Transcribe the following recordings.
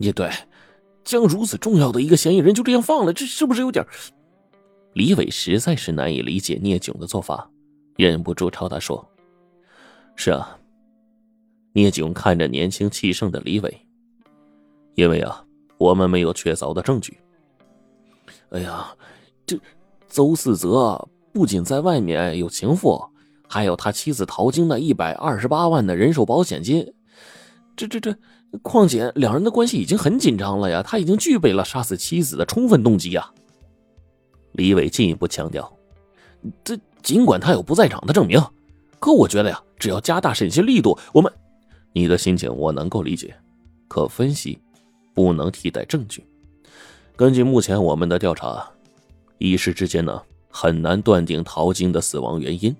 也对，将如此重要的一个嫌疑人就这样放了，这是不是有点……李伟实在是难以理解聂炯的做法，忍不住朝他说：“是啊。”聂炯看着年轻气盛的李伟，因为啊，我们没有确凿的证据。哎呀，这邹四泽不仅在外面有情妇，还有他妻子陶晶那一百二十八万的人寿保险金。这这这，况且两人的关系已经很紧张了呀，他已经具备了杀死妻子的充分动机呀。李伟进一步强调：“这尽管他有不在场的证明，可我觉得呀，只要加大审讯力度，我们……你的心情我能够理解，可分析不能替代证据。根据目前我们的调查，一时之间呢，很难断定陶晶的死亡原因。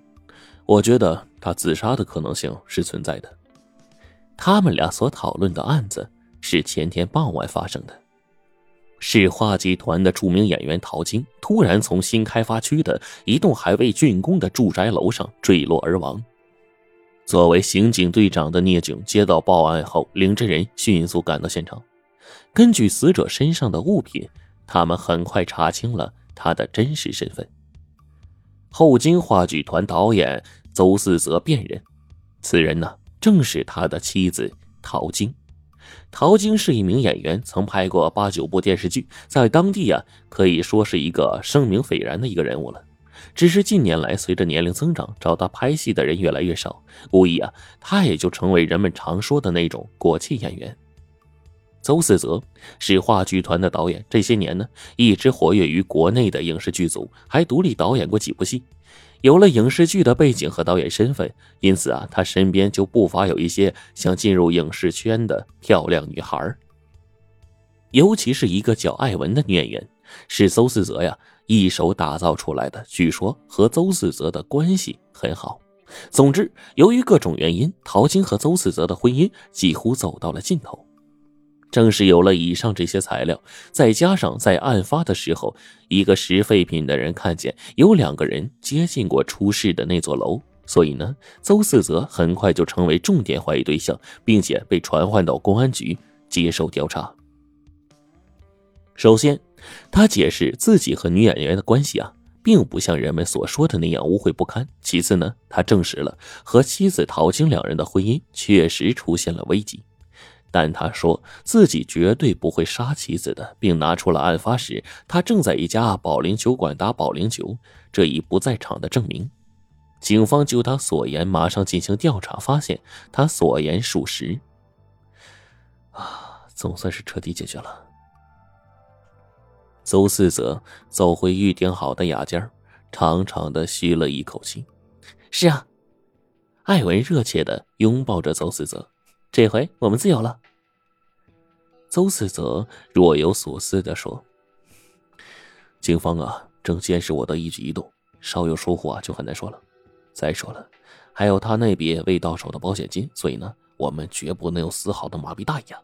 我觉得他自杀的可能性是存在的。他们俩所讨论的案子是前天傍晚发生的。”市话集团的著名演员陶晶突然从新开发区的一栋还未竣工的住宅楼上坠落而亡。作为刑警队长的聂炯接到报案后，领着人迅速赶到现场。根据死者身上的物品，他们很快查清了他的真实身份。后金话剧团导演邹四泽辨认，此人呢正是他的妻子陶晶。陶晶是一名演员，曾拍过八九部电视剧，在当地啊可以说是一个声名斐然的一个人物了。只是近年来，随着年龄增长，找他拍戏的人越来越少，无疑啊，他也就成为人们常说的那种过气演员。邹四泽是话剧团的导演，这些年呢一直活跃于国内的影视剧组，还独立导演过几部戏。有了影视剧的背景和导演身份，因此啊，他身边就不乏有一些想进入影视圈的漂亮女孩尤其是一个叫艾文的女演员，是邹四泽呀一手打造出来的，据说和邹四泽的关系很好。总之，由于各种原因，陶晶和邹四泽的婚姻几乎走到了尽头。正是有了以上这些材料，再加上在案发的时候，一个拾废品的人看见有两个人接近过出事的那座楼，所以呢，邹四泽很快就成为重点怀疑对象，并且被传唤到公安局接受调查。首先，他解释自己和女演员的关系啊，并不像人们所说的那样污秽不堪。其次呢，他证实了和妻子陶晶两人的婚姻确实出现了危机。但他说自己绝对不会杀妻子的，并拿出了案发时他正在一家保龄球馆打保龄球这一不在场的证明。警方就他所言马上进行调查，发现他所言属实。啊，总算是彻底解决了。邹四泽走回预定好的雅间，长长的吸了一口气。是啊，艾文热切的拥抱着邹四泽。这回我们自由了。邹四泽若有所思的说：“警方啊，正监视我的一举一动，稍有疏忽啊，就很难说了。再说了，还有他那笔未到手的保险金，所以呢，我们绝不能有丝毫的麻痹大意啊。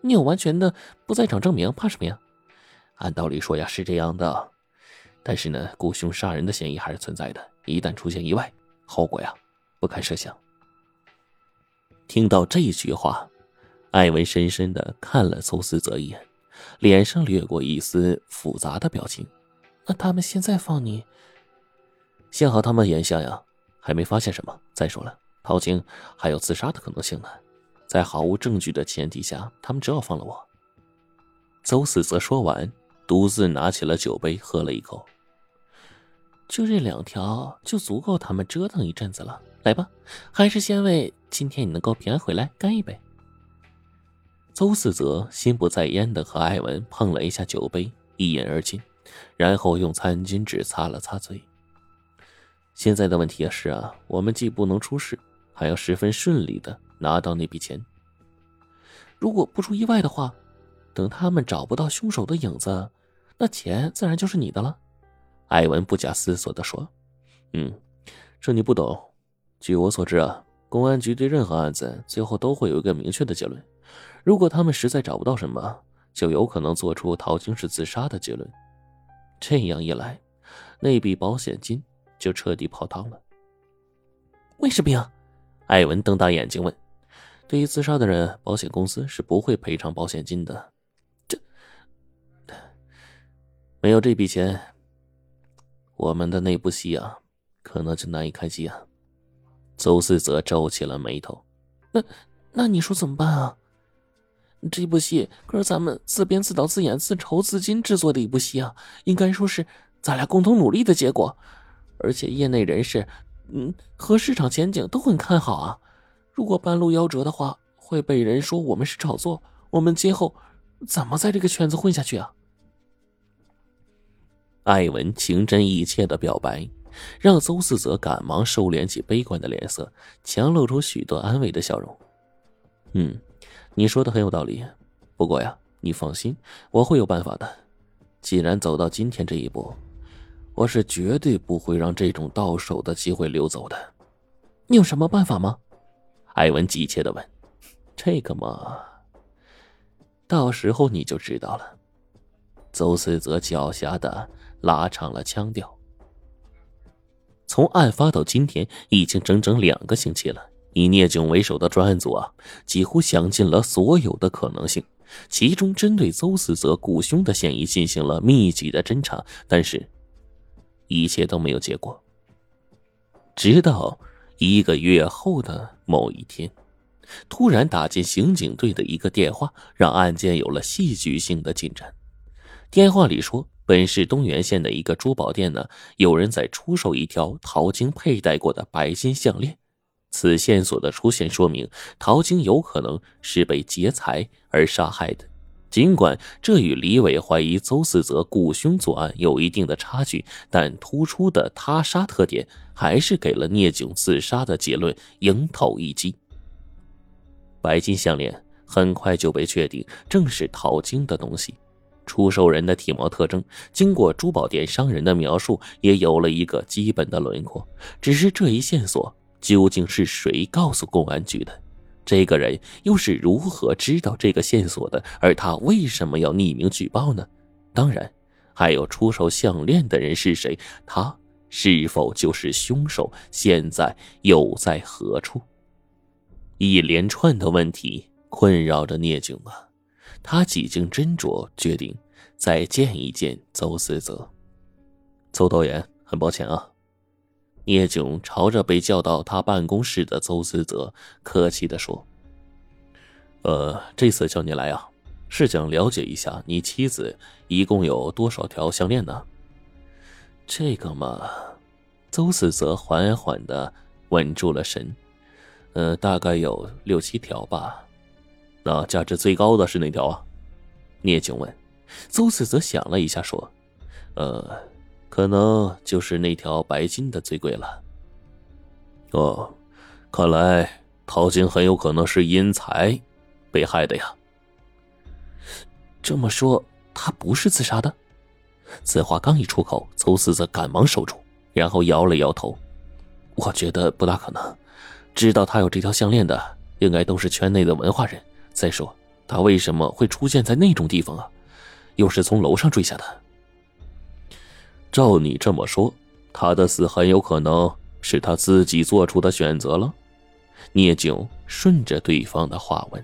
你有完全的不在场证明，怕什么呀？按道理说呀，是这样的，但是呢，雇凶杀人的嫌疑还是存在的。一旦出现意外，后果呀，不堪设想。”听到这句话，艾文深深的看了邹思泽一眼，脸上掠过一丝复杂的表情。那他们现在放你？幸好他们眼下呀还没发现什么。再说了，陶晶还有自杀的可能性呢，在毫无证据的前提下，他们只好放了我。邹思泽说完，独自拿起了酒杯，喝了一口。就这两条，就足够他们折腾一阵子了。来吧，还是先为今天你能够平安回来干一杯。邹四泽心不在焉的和艾文碰了一下酒杯，一饮而尽，然后用餐巾纸擦了擦嘴。现在的问题是啊，我们既不能出事，还要十分顺利的拿到那笔钱。如果不出意外的话，等他们找不到凶手的影子，那钱自然就是你的了。艾文不假思索的说：“嗯，这你不懂。”据我所知啊，公安局对任何案子最后都会有一个明确的结论。如果他们实在找不到什么，就有可能做出陶晶是自杀的结论。这样一来，那笔保险金就彻底泡汤了。为什么呀？艾文瞪大眼睛问。对于自杀的人，保险公司是不会赔偿保险金的。这没有这笔钱，我们的那部戏啊，可能就难以开机啊。邹思泽皱起了眉头。那那你说怎么办啊？这部戏可是咱们自编自导自演自筹资金制作的一部戏啊，应该说是咱俩共同努力的结果。而且业内人士，嗯，和市场前景都很看好啊。如果半路夭折的话，会被人说我们是炒作。我们今后怎么在这个圈子混下去啊？艾文情真意切的表白，让邹四泽赶忙收敛起悲观的脸色，强露出许多安慰的笑容。嗯，你说的很有道理。不过呀，你放心，我会有办法的。既然走到今天这一步。我是绝对不会让这种到手的机会溜走的。你有什么办法吗？艾文急切的问。这个嘛，到时候你就知道了。邹思泽狡黠的拉长了腔调。从案发到今天，已经整整两个星期了。以聂炯为首的专案组啊，几乎想尽了所有的可能性，其中针对邹思泽雇凶的嫌疑进行了密集的侦查，但是。一切都没有结果。直到一个月后的某一天，突然打进刑警队的一个电话，让案件有了戏剧性的进展。电话里说，本市东源县的一个珠宝店呢，有人在出售一条陶晶佩戴过的白金项链。此线索的出现，说明陶晶有可能是被劫财而杀害的。尽管这与李伟怀疑邹四泽雇凶作案有一定的差距，但突出的他杀特点还是给了聂炯自杀的结论迎头一击。白金项链很快就被确定正是陶晶的东西，出售人的体貌特征经过珠宝店商人的描述，也有了一个基本的轮廓。只是这一线索究竟是谁告诉公安局的？这个人又是如何知道这个线索的？而他为什么要匿名举报呢？当然，还有出售项链的人是谁？他是否就是凶手？现在又在何处？一连串的问题困扰着聂炯啊！他几经斟酌，决定再见一见邹思泽。邹导演，很抱歉啊。聂炯朝着被叫到他办公室的邹思泽客气的说：“呃，这次叫你来啊，是想了解一下你妻子一共有多少条项链呢？”这个嘛，邹思泽缓缓的稳住了神：“呃，大概有六七条吧。那价值最高的是哪条啊？”聂炯问。邹思泽想了一下说：“呃。”可能就是那条白金的最贵了。哦，看来陶晶很有可能是因财被害的呀。这么说，他不是自杀的？此话刚一出口，邹四则赶忙守住，然后摇了摇头：“我觉得不大可能。知道他有这条项链的，应该都是圈内的文化人。再说，他为什么会出现在那种地方啊？又是从楼上坠下的。”照你这么说，他的死很有可能是他自己做出的选择了。聂炯顺着对方的话问。